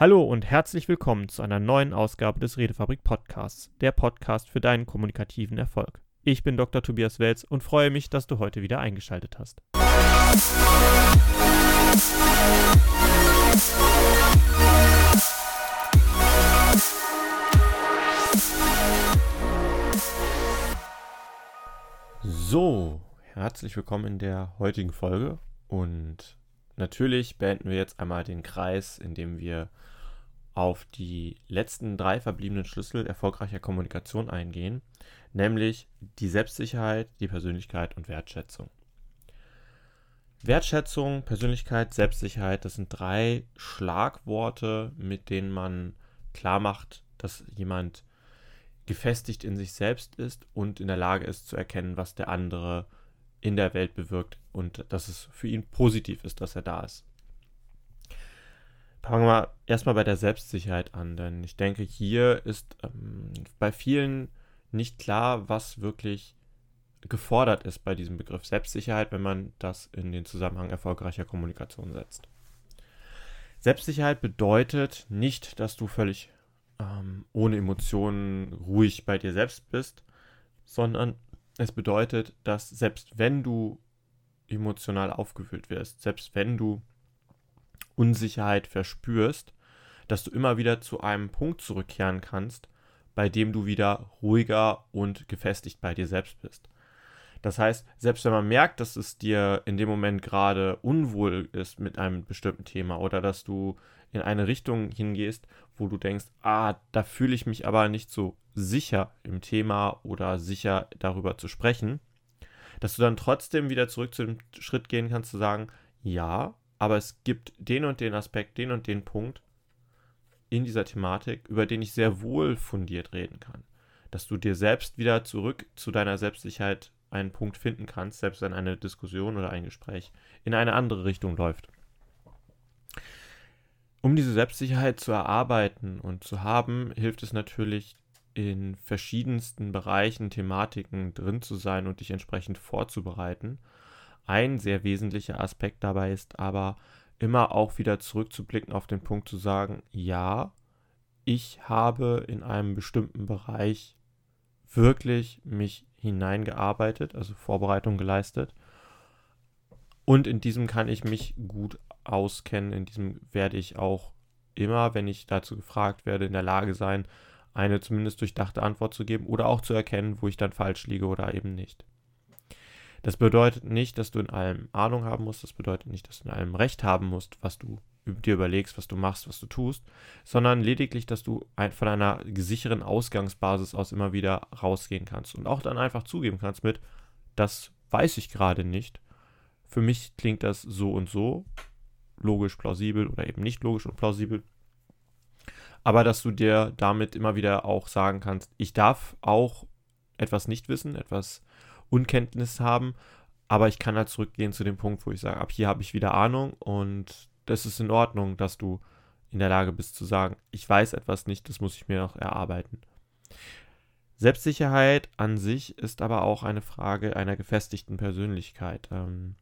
Hallo und herzlich willkommen zu einer neuen Ausgabe des Redefabrik Podcasts, der Podcast für deinen kommunikativen Erfolg. Ich bin Dr. Tobias Welz und freue mich, dass du heute wieder eingeschaltet hast. So, herzlich willkommen in der heutigen Folge und natürlich beenden wir jetzt einmal den Kreis, indem wir auf die letzten drei verbliebenen Schlüssel erfolgreicher Kommunikation eingehen, nämlich die Selbstsicherheit, die Persönlichkeit und Wertschätzung. Wertschätzung, Persönlichkeit, Selbstsicherheit, das sind drei Schlagworte, mit denen man klar macht, dass jemand gefestigt in sich selbst ist und in der Lage ist zu erkennen, was der andere in der Welt bewirkt und dass es für ihn positiv ist, dass er da ist. Fangen wir erstmal bei der Selbstsicherheit an, denn ich denke, hier ist ähm, bei vielen nicht klar, was wirklich gefordert ist bei diesem Begriff Selbstsicherheit, wenn man das in den Zusammenhang erfolgreicher Kommunikation setzt. Selbstsicherheit bedeutet nicht, dass du völlig ähm, ohne Emotionen ruhig bei dir selbst bist, sondern es bedeutet, dass selbst wenn du emotional aufgewühlt wirst, selbst wenn du Unsicherheit verspürst, dass du immer wieder zu einem Punkt zurückkehren kannst, bei dem du wieder ruhiger und gefestigt bei dir selbst bist. Das heißt, selbst wenn man merkt, dass es dir in dem Moment gerade unwohl ist mit einem bestimmten Thema oder dass du in eine Richtung hingehst, wo du denkst, ah, da fühle ich mich aber nicht so sicher im Thema oder sicher darüber zu sprechen, dass du dann trotzdem wieder zurück zu dem Schritt gehen kannst, zu sagen, ja, aber es gibt den und den Aspekt, den und den Punkt in dieser Thematik, über den ich sehr wohl fundiert reden kann. Dass du dir selbst wieder zurück zu deiner Selbstsicherheit einen Punkt finden kannst, selbst wenn eine Diskussion oder ein Gespräch in eine andere Richtung läuft. Um diese Selbstsicherheit zu erarbeiten und zu haben, hilft es natürlich, in verschiedensten Bereichen, Thematiken drin zu sein und dich entsprechend vorzubereiten. Ein sehr wesentlicher Aspekt dabei ist aber immer auch wieder zurückzublicken auf den Punkt zu sagen, ja, ich habe in einem bestimmten Bereich wirklich mich hineingearbeitet, also Vorbereitung geleistet. Und in diesem kann ich mich gut auskennen. In diesem werde ich auch immer, wenn ich dazu gefragt werde, in der Lage sein, eine zumindest durchdachte Antwort zu geben oder auch zu erkennen, wo ich dann falsch liege oder eben nicht. Das bedeutet nicht, dass du in allem Ahnung haben musst, das bedeutet nicht, dass du in allem Recht haben musst, was du dir überlegst, was du machst, was du tust, sondern lediglich, dass du von einer sicheren Ausgangsbasis aus immer wieder rausgehen kannst und auch dann einfach zugeben kannst mit, das weiß ich gerade nicht. Für mich klingt das so und so, logisch plausibel oder eben nicht logisch und plausibel. Aber dass du dir damit immer wieder auch sagen kannst, ich darf auch etwas nicht wissen, etwas Unkenntnis haben, aber ich kann halt zurückgehen zu dem Punkt, wo ich sage, ab hier habe ich wieder Ahnung und das ist in Ordnung, dass du in der Lage bist zu sagen, ich weiß etwas nicht, das muss ich mir noch erarbeiten. Selbstsicherheit an sich ist aber auch eine Frage einer gefestigten Persönlichkeit. Ähm,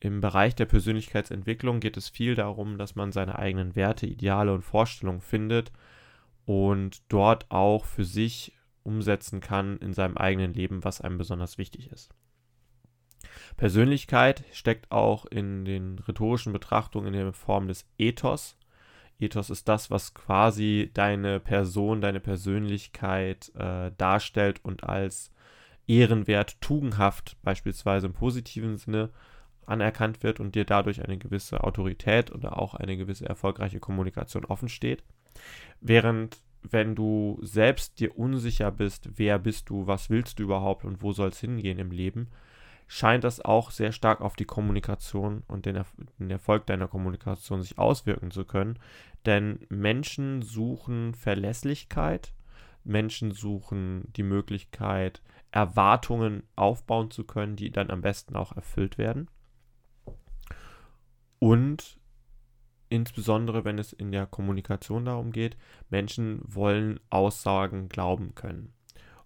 im Bereich der Persönlichkeitsentwicklung geht es viel darum, dass man seine eigenen Werte, Ideale und Vorstellungen findet und dort auch für sich umsetzen kann in seinem eigenen Leben, was einem besonders wichtig ist. Persönlichkeit steckt auch in den rhetorischen Betrachtungen in der Form des Ethos. Ethos ist das, was quasi deine Person, deine Persönlichkeit äh, darstellt und als ehrenwert, tugendhaft, beispielsweise im positiven Sinne, anerkannt wird und dir dadurch eine gewisse Autorität oder auch eine gewisse erfolgreiche Kommunikation offen steht. Während wenn du selbst dir unsicher bist, wer bist du, was willst du überhaupt und wo soll es hingehen im Leben, scheint das auch sehr stark auf die Kommunikation und den, Erf den, Erfolg deiner Kommunikation sich auswirken zu können. Denn Menschen suchen Verlässlichkeit, Menschen suchen die Möglichkeit, Erwartungen aufbauen zu können, die dann am besten auch erfüllt werden. Und insbesondere wenn es in der Kommunikation darum geht, Menschen wollen Aussagen glauben können.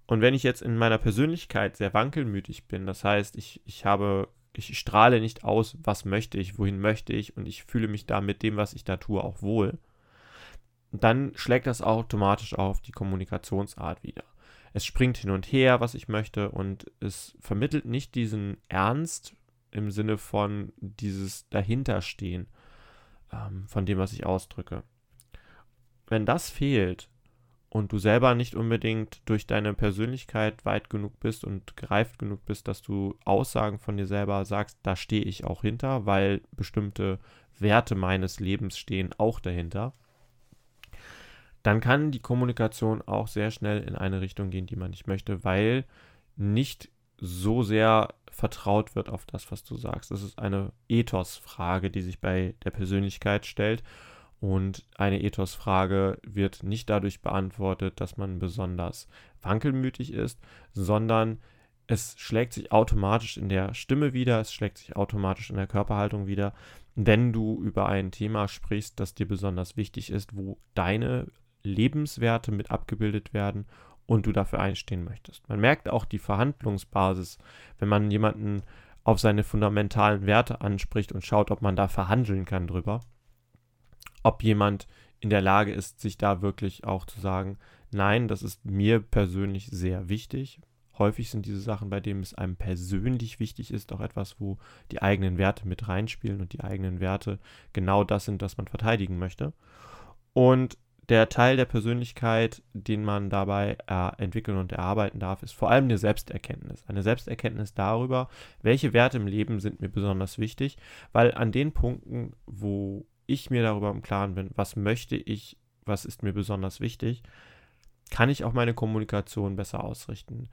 Und wenn ich jetzt in meiner Persönlichkeit sehr wankelmütig bin, das heißt, ich, ich habe, ich strahle nicht aus, was möchte ich, wohin möchte ich und ich fühle mich da mit dem, was ich da tue, auch wohl, dann schlägt das automatisch auf die Kommunikationsart wieder. Es springt hin und her, was ich möchte, und es vermittelt nicht diesen Ernst im Sinne von dieses Dahinterstehen ähm, von dem, was ich ausdrücke. Wenn das fehlt und du selber nicht unbedingt durch deine Persönlichkeit weit genug bist und gereift genug bist, dass du Aussagen von dir selber sagst, da stehe ich auch hinter, weil bestimmte Werte meines Lebens stehen auch dahinter, dann kann die Kommunikation auch sehr schnell in eine Richtung gehen, die man nicht möchte, weil nicht so sehr vertraut wird auf das, was du sagst. Das ist eine Ethos-Frage, die sich bei der Persönlichkeit stellt. Und eine Ethos-Frage wird nicht dadurch beantwortet, dass man besonders wankelmütig ist, sondern es schlägt sich automatisch in der Stimme wieder, es schlägt sich automatisch in der Körperhaltung wieder, wenn du über ein Thema sprichst, das dir besonders wichtig ist, wo deine Lebenswerte mit abgebildet werden und du dafür einstehen möchtest. Man merkt auch die Verhandlungsbasis, wenn man jemanden auf seine fundamentalen Werte anspricht und schaut, ob man da verhandeln kann drüber. Ob jemand in der Lage ist, sich da wirklich auch zu sagen, nein, das ist mir persönlich sehr wichtig. Häufig sind diese Sachen, bei denen es einem persönlich wichtig ist, auch etwas, wo die eigenen Werte mit reinspielen und die eigenen Werte genau das sind, was man verteidigen möchte. Und der Teil der Persönlichkeit, den man dabei äh, entwickeln und erarbeiten darf, ist vor allem eine Selbsterkenntnis. Eine Selbsterkenntnis darüber, welche Werte im Leben sind mir besonders wichtig, weil an den Punkten, wo ich mir darüber im Klaren bin, was möchte ich, was ist mir besonders wichtig, kann ich auch meine Kommunikation besser ausrichten.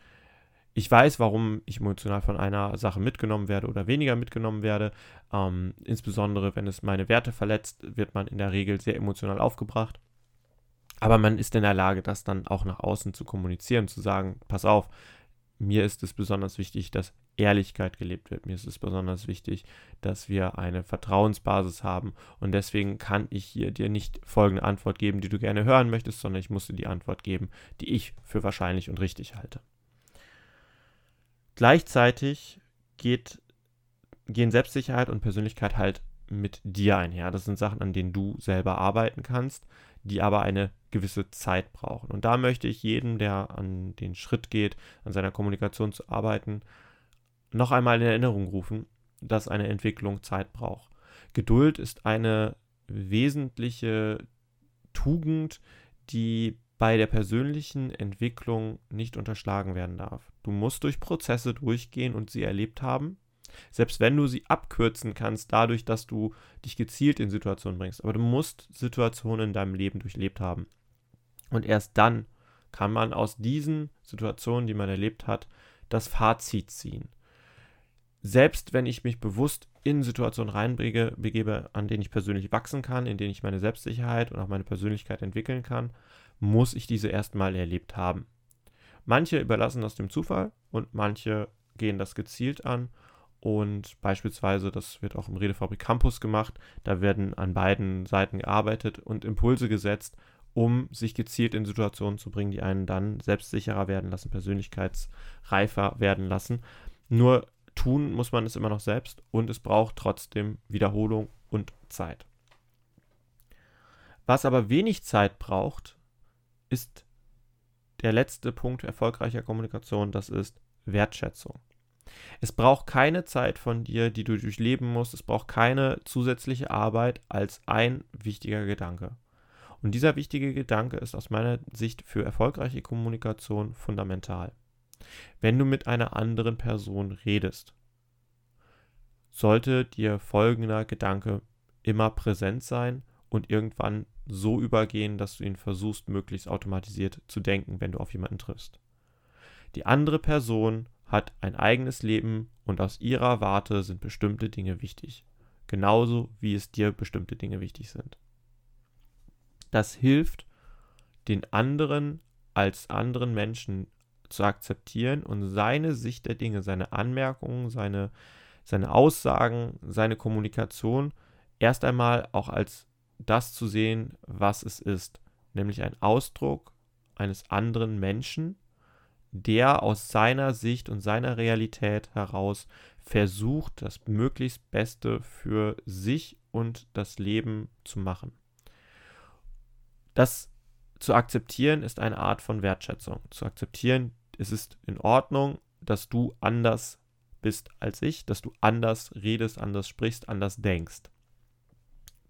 Ich weiß, warum ich emotional von einer Sache mitgenommen werde oder weniger mitgenommen werde. Ähm, insbesondere, wenn es meine Werte verletzt, wird man in der Regel sehr emotional aufgebracht. Aber man ist in der Lage, das dann auch nach außen zu kommunizieren, zu sagen, pass auf, mir ist es besonders wichtig, dass Ehrlichkeit gelebt wird. Mir ist es besonders wichtig, dass wir eine Vertrauensbasis haben. Und deswegen kann ich hier dir nicht folgende Antwort geben, die du gerne hören möchtest, sondern ich muss dir die Antwort geben, die ich für wahrscheinlich und richtig halte. Gleichzeitig geht, gehen Selbstsicherheit und Persönlichkeit halt mit dir einher. Das sind Sachen, an denen du selber arbeiten kannst die aber eine gewisse Zeit brauchen. Und da möchte ich jedem, der an den Schritt geht, an seiner Kommunikation zu arbeiten, noch einmal in Erinnerung rufen, dass eine Entwicklung Zeit braucht. Geduld ist eine wesentliche Tugend, die bei der persönlichen Entwicklung nicht unterschlagen werden darf. Du musst durch Prozesse durchgehen und sie erlebt haben, selbst wenn du sie abkürzen kannst, dadurch, dass du dich gezielt in Situationen bringst. Aber du musst Situationen in deinem Leben durchlebt haben. Und erst dann kann man aus diesen Situationen, die man erlebt hat, das Fazit ziehen. Selbst wenn ich mich bewusst in Situationen reinbegebe, an denen ich persönlich wachsen kann, in denen ich meine Selbstsicherheit und auch meine Persönlichkeit entwickeln kann, muss ich diese erstmal erlebt haben. Manche überlassen das dem Zufall und manche gehen das gezielt an und beispielsweise, das wird auch im Redefabrik Campus gemacht, da werden an beiden Seiten gearbeitet und Impulse gesetzt, um sich gezielt in Situationen zu bringen, die einen dann selbstsicherer werden lassen, persönlichkeitsreifer werden lassen. Nur tun muss man es immer noch selbst und es braucht trotzdem Wiederholung und Zeit. Was aber wenig Zeit braucht, ist der letzte Punkt erfolgreicher Kommunikation, das ist Wertschätzung. Es braucht keine Zeit von dir, die du durchleben musst. Es braucht keine zusätzliche Arbeit als ein wichtiger Gedanke. Und dieser wichtige Gedanke ist aus meiner Sicht für erfolgreiche Kommunikation fundamental. Wenn du mit einer anderen Person redest, sollte dir folgender Gedanke immer präsent sein und irgendwann so übergehen, dass du ihn versuchst, möglichst automatisiert zu denken, wenn du auf jemanden triffst. Die andere Person hat ein eigenes Leben und aus ihrer Warte sind bestimmte Dinge wichtig. Genauso wie es dir bestimmte Dinge wichtig sind. Das hilft, den anderen als anderen Menschen zu akzeptieren und seine Sicht der Dinge, seine Anmerkungen, seine, seine Aussagen, seine Kommunikation erst einmal auch als das zu sehen, was es ist, nämlich ein Ausdruck eines anderen Menschen, der aus seiner Sicht und seiner Realität heraus versucht, das möglichst Beste für sich und das Leben zu machen. Das zu akzeptieren ist eine Art von Wertschätzung. Zu akzeptieren, es ist in Ordnung, dass du anders bist als ich, dass du anders redest, anders sprichst, anders denkst.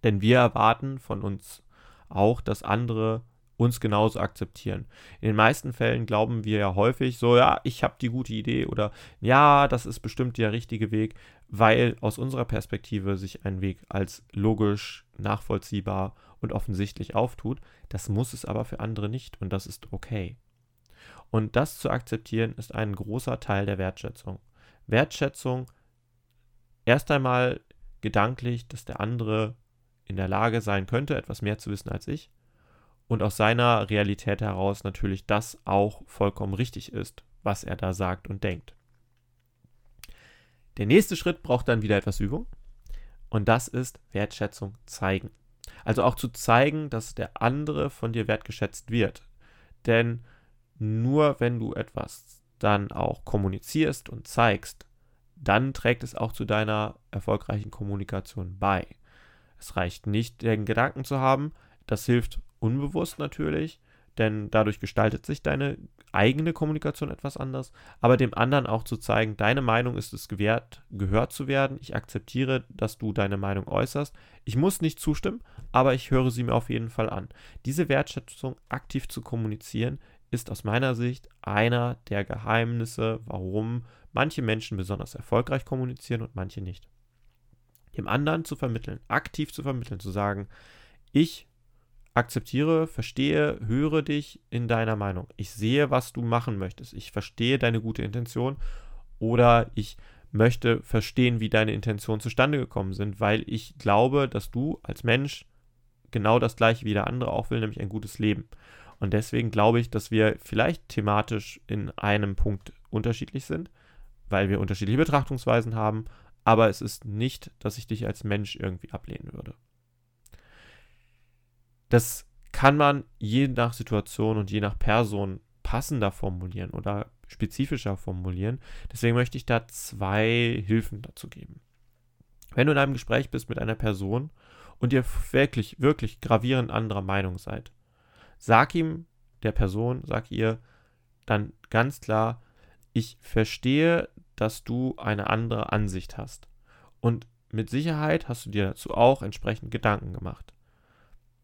Denn wir erwarten von uns auch, dass andere uns genauso akzeptieren. In den meisten Fällen glauben wir ja häufig so, ja, ich habe die gute Idee oder ja, das ist bestimmt der richtige Weg, weil aus unserer Perspektive sich ein Weg als logisch, nachvollziehbar und offensichtlich auftut. Das muss es aber für andere nicht und das ist okay. Und das zu akzeptieren ist ein großer Teil der Wertschätzung. Wertschätzung erst einmal gedanklich, dass der andere in der Lage sein könnte, etwas mehr zu wissen als ich und aus seiner Realität heraus natürlich das auch vollkommen richtig ist, was er da sagt und denkt. Der nächste Schritt braucht dann wieder etwas Übung und das ist Wertschätzung zeigen. Also auch zu zeigen, dass der andere von dir wertgeschätzt wird. Denn nur wenn du etwas dann auch kommunizierst und zeigst, dann trägt es auch zu deiner erfolgreichen Kommunikation bei. Es reicht nicht, den Gedanken zu haben, das hilft unbewusst natürlich, denn dadurch gestaltet sich deine eigene Kommunikation etwas anders, aber dem anderen auch zu zeigen, deine Meinung ist es gewährt, gehört zu werden. Ich akzeptiere, dass du deine Meinung äußerst. Ich muss nicht zustimmen, aber ich höre sie mir auf jeden Fall an. Diese Wertschätzung aktiv zu kommunizieren, ist aus meiner Sicht einer der Geheimnisse, warum manche Menschen besonders erfolgreich kommunizieren und manche nicht. Dem anderen zu vermitteln, aktiv zu vermitteln, zu sagen, ich akzeptiere, verstehe, höre dich in deiner Meinung. Ich sehe, was du machen möchtest. Ich verstehe deine gute Intention oder ich möchte verstehen, wie deine Intentionen zustande gekommen sind, weil ich glaube, dass du als Mensch genau das gleiche wie der andere auch will, nämlich ein gutes Leben. Und deswegen glaube ich, dass wir vielleicht thematisch in einem Punkt unterschiedlich sind, weil wir unterschiedliche Betrachtungsweisen haben, aber es ist nicht, dass ich dich als Mensch irgendwie ablehnen würde. Das kann man je nach Situation und je nach Person passender formulieren oder spezifischer formulieren. Deswegen möchte ich da zwei Hilfen dazu geben. Wenn du in einem Gespräch bist mit einer Person und ihr wirklich, wirklich gravierend anderer Meinung seid, sag ihm, der Person, sag ihr dann ganz klar, ich verstehe, dass du eine andere Ansicht hast. Und mit Sicherheit hast du dir dazu auch entsprechend Gedanken gemacht.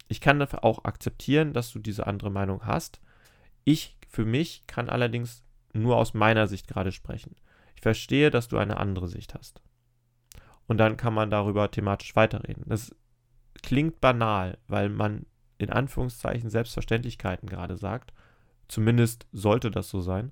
Ich kann dafür auch akzeptieren, dass du diese andere Meinung hast. Ich für mich kann allerdings nur aus meiner Sicht gerade sprechen. Ich verstehe, dass du eine andere Sicht hast. Und dann kann man darüber thematisch weiterreden. Das klingt banal, weil man in Anführungszeichen Selbstverständlichkeiten gerade sagt. Zumindest sollte das so sein.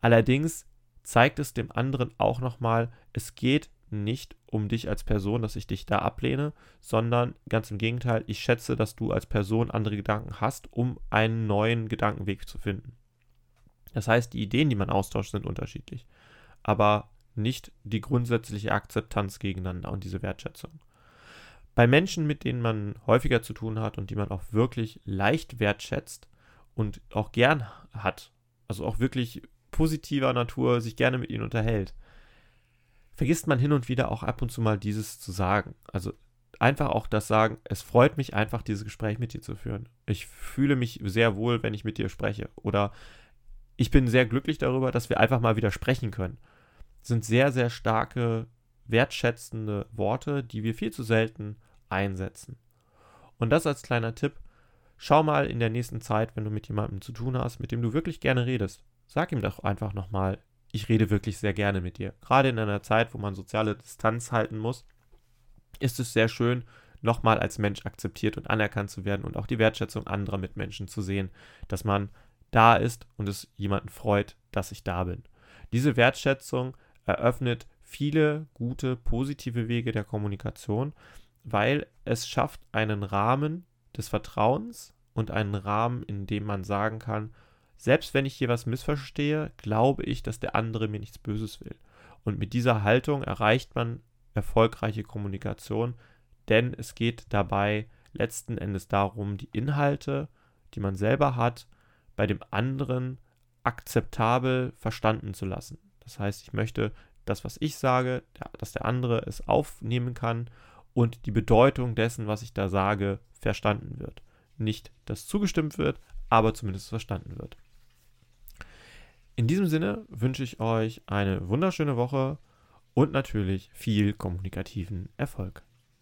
Allerdings zeigt es dem anderen auch nochmal, es geht nicht um dich als Person, dass ich dich da ablehne, sondern ganz im Gegenteil, ich schätze, dass du als Person andere Gedanken hast, um einen neuen Gedankenweg zu finden. Das heißt, die Ideen, die man austauscht, sind unterschiedlich, aber nicht die grundsätzliche Akzeptanz gegeneinander und diese Wertschätzung. Bei Menschen, mit denen man häufiger zu tun hat und die man auch wirklich leicht wertschätzt und auch gern hat, also auch wirklich positiver Natur sich gerne mit ihnen unterhält, vergisst man hin und wieder auch ab und zu mal dieses zu sagen. Also einfach auch das sagen, es freut mich einfach, dieses Gespräch mit dir zu führen. Ich fühle mich sehr wohl, wenn ich mit dir spreche. Oder ich bin sehr glücklich darüber, dass wir einfach mal wieder sprechen können. Das sind sehr, sehr starke, wertschätzende Worte, die wir viel zu selten einsetzen. Und das als kleiner Tipp. Schau mal in der nächsten Zeit, wenn du mit jemandem zu tun hast, mit dem du wirklich gerne redest. Sag ihm doch einfach nochmal, ich rede wirklich sehr gerne mit dir. Gerade in einer Zeit, wo man soziale Distanz halten muss, ist es sehr schön, nochmal als Mensch akzeptiert und anerkannt zu werden und auch die Wertschätzung anderer Mitmenschen zu sehen, dass man da ist und es jemanden freut, dass ich da bin. Diese Wertschätzung eröffnet viele gute, positive Wege der Kommunikation, weil es schafft einen Rahmen des Vertrauens und einen Rahmen, in dem man sagen kann, selbst wenn ich hier was missverstehe, glaube ich, dass der andere mir nichts Böses will. Und mit dieser Haltung erreicht man erfolgreiche Kommunikation, denn es geht dabei letzten Endes darum, die Inhalte, die man selber hat, bei dem anderen akzeptabel verstanden zu lassen. Das heißt, ich möchte das, was ich sage, dass der andere es aufnehmen kann und die Bedeutung dessen, was ich da sage, verstanden wird. nicht, dass zugestimmt wird, aber zumindest verstanden wird. In diesem Sinne wünsche ich euch eine wunderschöne Woche und natürlich viel kommunikativen Erfolg.